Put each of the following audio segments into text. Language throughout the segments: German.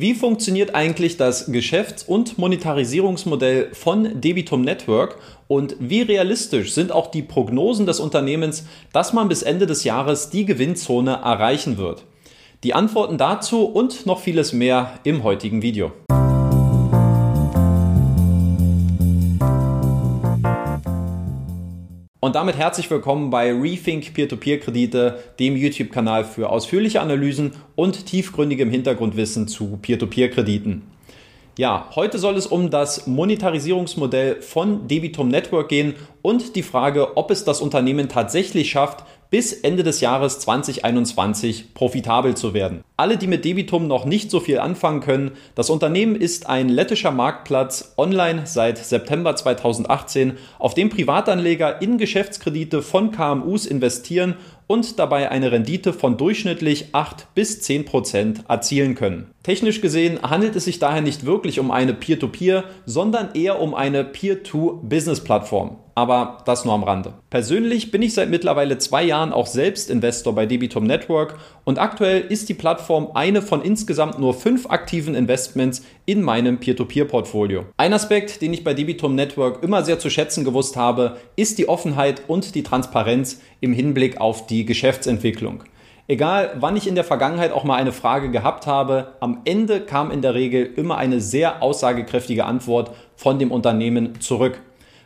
Wie funktioniert eigentlich das Geschäfts- und Monetarisierungsmodell von Debitum Network und wie realistisch sind auch die Prognosen des Unternehmens, dass man bis Ende des Jahres die Gewinnzone erreichen wird? Die Antworten dazu und noch vieles mehr im heutigen Video. Und damit herzlich willkommen bei Rethink Peer-to-Peer-Kredite, dem YouTube-Kanal für ausführliche Analysen und tiefgründigem Hintergrundwissen zu Peer-to-Peer-Krediten. Ja, heute soll es um das Monetarisierungsmodell von Debitum Network gehen und die Frage, ob es das Unternehmen tatsächlich schafft, bis Ende des Jahres 2021 profitabel zu werden. Alle, die mit Debitum noch nicht so viel anfangen können, das Unternehmen ist ein lettischer Marktplatz online seit September 2018, auf dem Privatanleger in Geschäftskredite von KMUs investieren und dabei eine Rendite von durchschnittlich 8 bis 10 Prozent erzielen können. Technisch gesehen handelt es sich daher nicht wirklich um eine Peer-to-Peer, -Peer, sondern eher um eine Peer-to-Business-Plattform aber das nur am Rande. Persönlich bin ich seit mittlerweile zwei Jahren auch selbst Investor bei Debitum Network und aktuell ist die Plattform eine von insgesamt nur fünf aktiven Investments in meinem Peer-to-Peer-Portfolio. Ein Aspekt, den ich bei Debitum Network immer sehr zu schätzen gewusst habe, ist die Offenheit und die Transparenz im Hinblick auf die Geschäftsentwicklung. Egal, wann ich in der Vergangenheit auch mal eine Frage gehabt habe, am Ende kam in der Regel immer eine sehr aussagekräftige Antwort von dem Unternehmen zurück.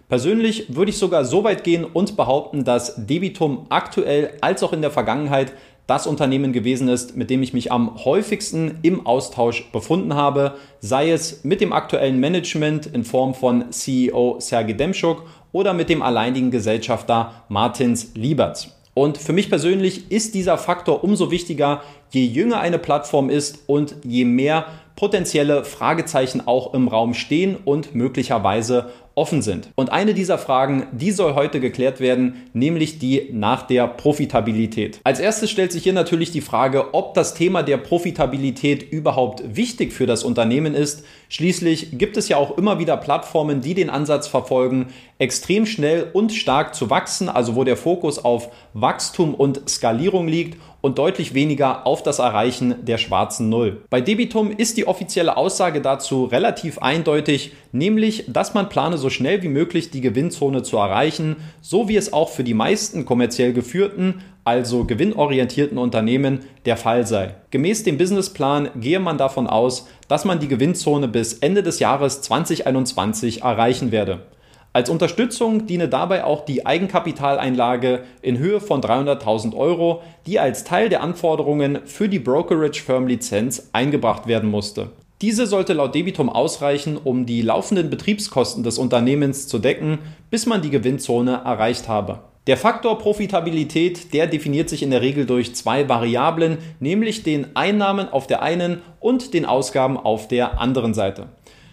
Persönlich würde ich sogar so weit gehen und behaupten, dass Debitum aktuell als auch in der Vergangenheit das Unternehmen gewesen ist, mit dem ich mich am häufigsten im Austausch befunden habe, sei es mit dem aktuellen Management in Form von CEO Sergei Demschuk oder mit dem alleinigen Gesellschafter Martins Lieberts. Und für mich persönlich ist dieser Faktor umso wichtiger, je jünger eine Plattform ist und je mehr potenzielle Fragezeichen auch im Raum stehen und möglicherweise offen sind. Und eine dieser Fragen, die soll heute geklärt werden, nämlich die nach der Profitabilität. Als erstes stellt sich hier natürlich die Frage, ob das Thema der Profitabilität überhaupt wichtig für das Unternehmen ist. Schließlich gibt es ja auch immer wieder Plattformen, die den Ansatz verfolgen, extrem schnell und stark zu wachsen, also wo der Fokus auf Wachstum und Skalierung liegt und deutlich weniger auf das Erreichen der schwarzen Null. Bei Debitum ist die offizielle Aussage dazu relativ eindeutig, nämlich, dass man plane, so schnell wie möglich die Gewinnzone zu erreichen, so wie es auch für die meisten kommerziell geführten, also gewinnorientierten Unternehmen der Fall sei. Gemäß dem Businessplan gehe man davon aus, dass man die Gewinnzone bis Ende des Jahres 2021 erreichen werde. Als Unterstützung diene dabei auch die Eigenkapitaleinlage in Höhe von 300.000 Euro, die als Teil der Anforderungen für die Brokerage Firm Lizenz eingebracht werden musste. Diese sollte laut Debitum ausreichen, um die laufenden Betriebskosten des Unternehmens zu decken, bis man die Gewinnzone erreicht habe. Der Faktor Profitabilität, der definiert sich in der Regel durch zwei Variablen, nämlich den Einnahmen auf der einen und den Ausgaben auf der anderen Seite.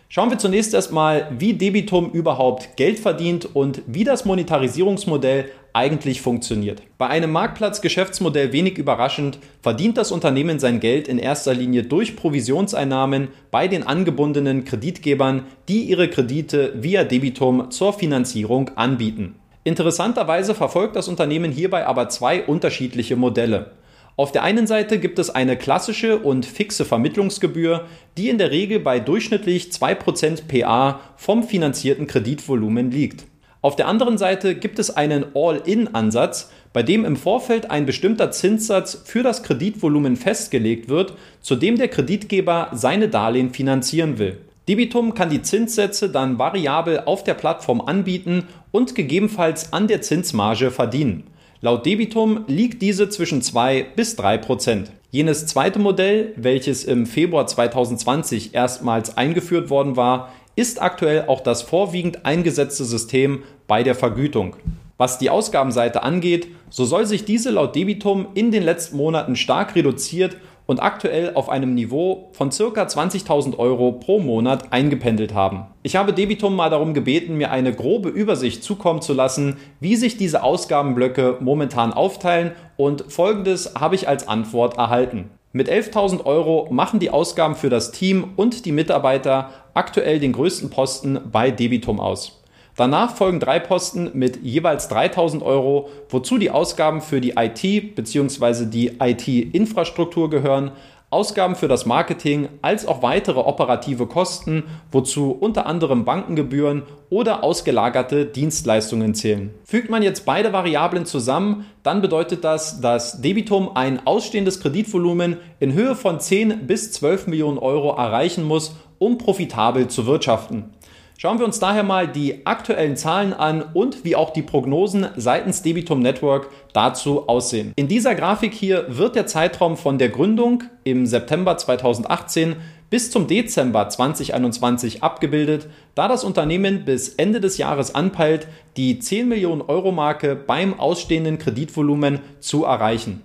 Schauen wir zunächst erstmal, wie Debitum überhaupt Geld verdient und wie das Monetarisierungsmodell eigentlich funktioniert. Bei einem Marktplatzgeschäftsmodell wenig überraschend verdient das Unternehmen sein Geld in erster Linie durch Provisionseinnahmen bei den angebundenen Kreditgebern, die ihre Kredite via Debitum zur Finanzierung anbieten. Interessanterweise verfolgt das Unternehmen hierbei aber zwei unterschiedliche Modelle. Auf der einen Seite gibt es eine klassische und fixe Vermittlungsgebühr, die in der Regel bei durchschnittlich 2% PA vom finanzierten Kreditvolumen liegt. Auf der anderen Seite gibt es einen All-in-Ansatz, bei dem im Vorfeld ein bestimmter Zinssatz für das Kreditvolumen festgelegt wird, zu dem der Kreditgeber seine Darlehen finanzieren will. Debitum kann die Zinssätze dann variabel auf der Plattform anbieten und gegebenenfalls an der Zinsmarge verdienen. Laut Debitum liegt diese zwischen 2 bis 3 Prozent. Jenes zweite Modell, welches im Februar 2020 erstmals eingeführt worden war, ist aktuell auch das vorwiegend eingesetzte System bei der Vergütung. Was die Ausgabenseite angeht, so soll sich diese laut Debitum in den letzten Monaten stark reduziert und aktuell auf einem Niveau von ca. 20.000 Euro pro Monat eingependelt haben. Ich habe Debitum mal darum gebeten, mir eine grobe Übersicht zukommen zu lassen, wie sich diese Ausgabenblöcke momentan aufteilen und folgendes habe ich als Antwort erhalten. Mit 11.000 Euro machen die Ausgaben für das Team und die Mitarbeiter aktuell den größten Posten bei Debitum aus. Danach folgen drei Posten mit jeweils 3000 Euro, wozu die Ausgaben für die IT bzw. die IT-Infrastruktur gehören. Ausgaben für das Marketing als auch weitere operative Kosten, wozu unter anderem Bankengebühren oder ausgelagerte Dienstleistungen zählen. Fügt man jetzt beide Variablen zusammen, dann bedeutet das, dass Debitum ein ausstehendes Kreditvolumen in Höhe von 10 bis 12 Millionen Euro erreichen muss, um profitabel zu wirtschaften. Schauen wir uns daher mal die aktuellen Zahlen an und wie auch die Prognosen seitens Debitum Network dazu aussehen. In dieser Grafik hier wird der Zeitraum von der Gründung im September 2018 bis zum Dezember 2021 abgebildet, da das Unternehmen bis Ende des Jahres anpeilt, die 10 Millionen Euro Marke beim ausstehenden Kreditvolumen zu erreichen.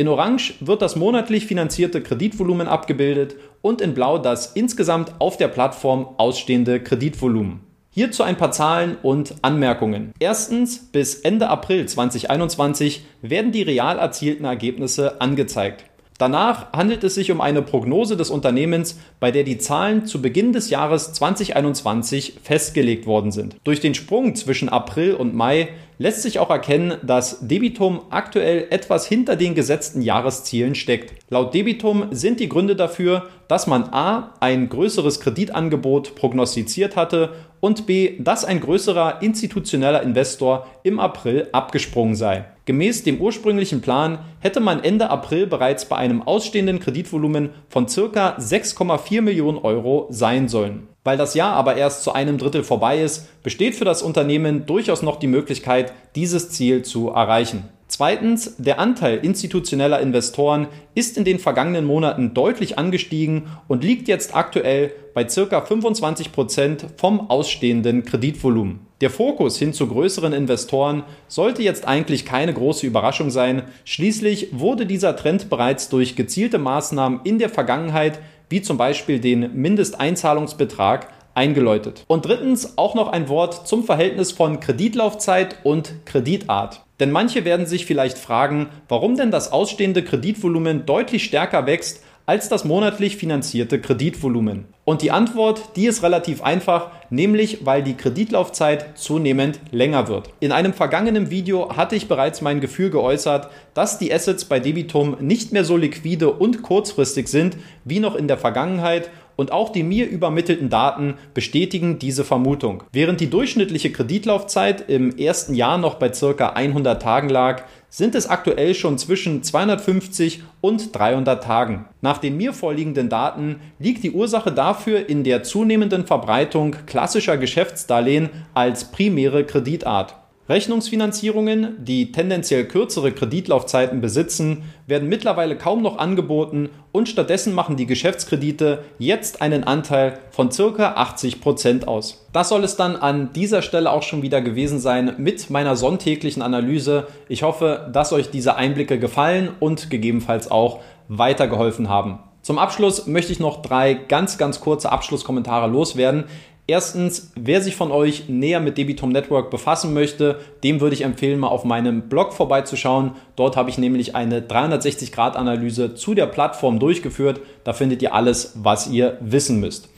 In Orange wird das monatlich finanzierte Kreditvolumen abgebildet und in Blau das insgesamt auf der Plattform ausstehende Kreditvolumen. Hierzu ein paar Zahlen und Anmerkungen. Erstens, bis Ende April 2021 werden die real erzielten Ergebnisse angezeigt. Danach handelt es sich um eine Prognose des Unternehmens, bei der die Zahlen zu Beginn des Jahres 2021 festgelegt worden sind. Durch den Sprung zwischen April und Mai lässt sich auch erkennen, dass Debitum aktuell etwas hinter den gesetzten Jahreszielen steckt. Laut Debitum sind die Gründe dafür, dass man a. ein größeres Kreditangebot prognostiziert hatte und b. dass ein größerer institutioneller Investor im April abgesprungen sei. Gemäß dem ursprünglichen Plan hätte man Ende April bereits bei einem ausstehenden Kreditvolumen von ca. 6,4 Millionen Euro sein sollen. Weil das Jahr aber erst zu einem Drittel vorbei ist, besteht für das Unternehmen durchaus noch die Möglichkeit, dieses Ziel zu erreichen. Zweitens, der Anteil institutioneller Investoren ist in den vergangenen Monaten deutlich angestiegen und liegt jetzt aktuell bei ca. 25 Prozent vom ausstehenden Kreditvolumen. Der Fokus hin zu größeren Investoren sollte jetzt eigentlich keine große Überraschung sein. Schließlich wurde dieser Trend bereits durch gezielte Maßnahmen in der Vergangenheit, wie zum Beispiel den Mindesteinzahlungsbetrag, eingeläutet. Und drittens auch noch ein Wort zum Verhältnis von Kreditlaufzeit und Kreditart. Denn manche werden sich vielleicht fragen, warum denn das ausstehende Kreditvolumen deutlich stärker wächst als das monatlich finanzierte Kreditvolumen. Und die Antwort, die ist relativ einfach, nämlich weil die Kreditlaufzeit zunehmend länger wird. In einem vergangenen Video hatte ich bereits mein Gefühl geäußert, dass die Assets bei Debitum nicht mehr so liquide und kurzfristig sind wie noch in der Vergangenheit und auch die mir übermittelten Daten bestätigen diese Vermutung. Während die durchschnittliche Kreditlaufzeit im ersten Jahr noch bei circa 100 Tagen lag, sind es aktuell schon zwischen 250 und 300 Tagen. Nach den mir vorliegenden Daten liegt die Ursache dafür in der zunehmenden Verbreitung klassischer Geschäftsdarlehen als primäre Kreditart. Rechnungsfinanzierungen, die tendenziell kürzere Kreditlaufzeiten besitzen, werden mittlerweile kaum noch angeboten und stattdessen machen die Geschäftskredite jetzt einen Anteil von ca. 80 Prozent aus. Das soll es dann an dieser Stelle auch schon wieder gewesen sein mit meiner sonntäglichen Analyse. Ich hoffe, dass euch diese Einblicke gefallen und gegebenenfalls auch weitergeholfen haben. Zum Abschluss möchte ich noch drei ganz, ganz kurze Abschlusskommentare loswerden. Erstens, wer sich von euch näher mit Debitum Network befassen möchte, dem würde ich empfehlen, mal auf meinem Blog vorbeizuschauen. Dort habe ich nämlich eine 360-Grad-Analyse zu der Plattform durchgeführt. Da findet ihr alles, was ihr wissen müsst.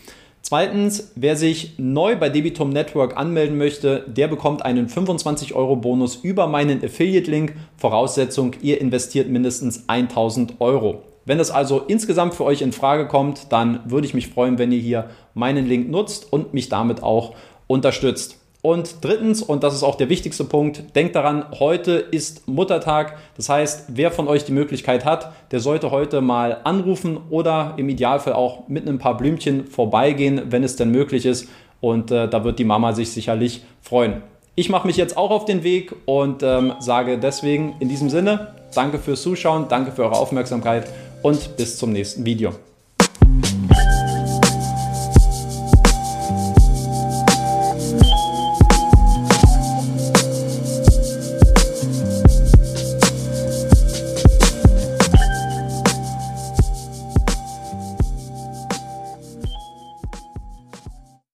Zweitens, wer sich neu bei Debitum Network anmelden möchte, der bekommt einen 25 Euro Bonus über meinen Affiliate-Link. Voraussetzung, ihr investiert mindestens 1000 Euro. Wenn das also insgesamt für euch in Frage kommt, dann würde ich mich freuen, wenn ihr hier meinen Link nutzt und mich damit auch unterstützt. Und drittens, und das ist auch der wichtigste Punkt, denkt daran, heute ist Muttertag. Das heißt, wer von euch die Möglichkeit hat, der sollte heute mal anrufen oder im Idealfall auch mit ein paar Blümchen vorbeigehen, wenn es denn möglich ist. Und äh, da wird die Mama sich sicherlich freuen. Ich mache mich jetzt auch auf den Weg und ähm, sage deswegen in diesem Sinne, danke fürs Zuschauen, danke für eure Aufmerksamkeit und bis zum nächsten Video.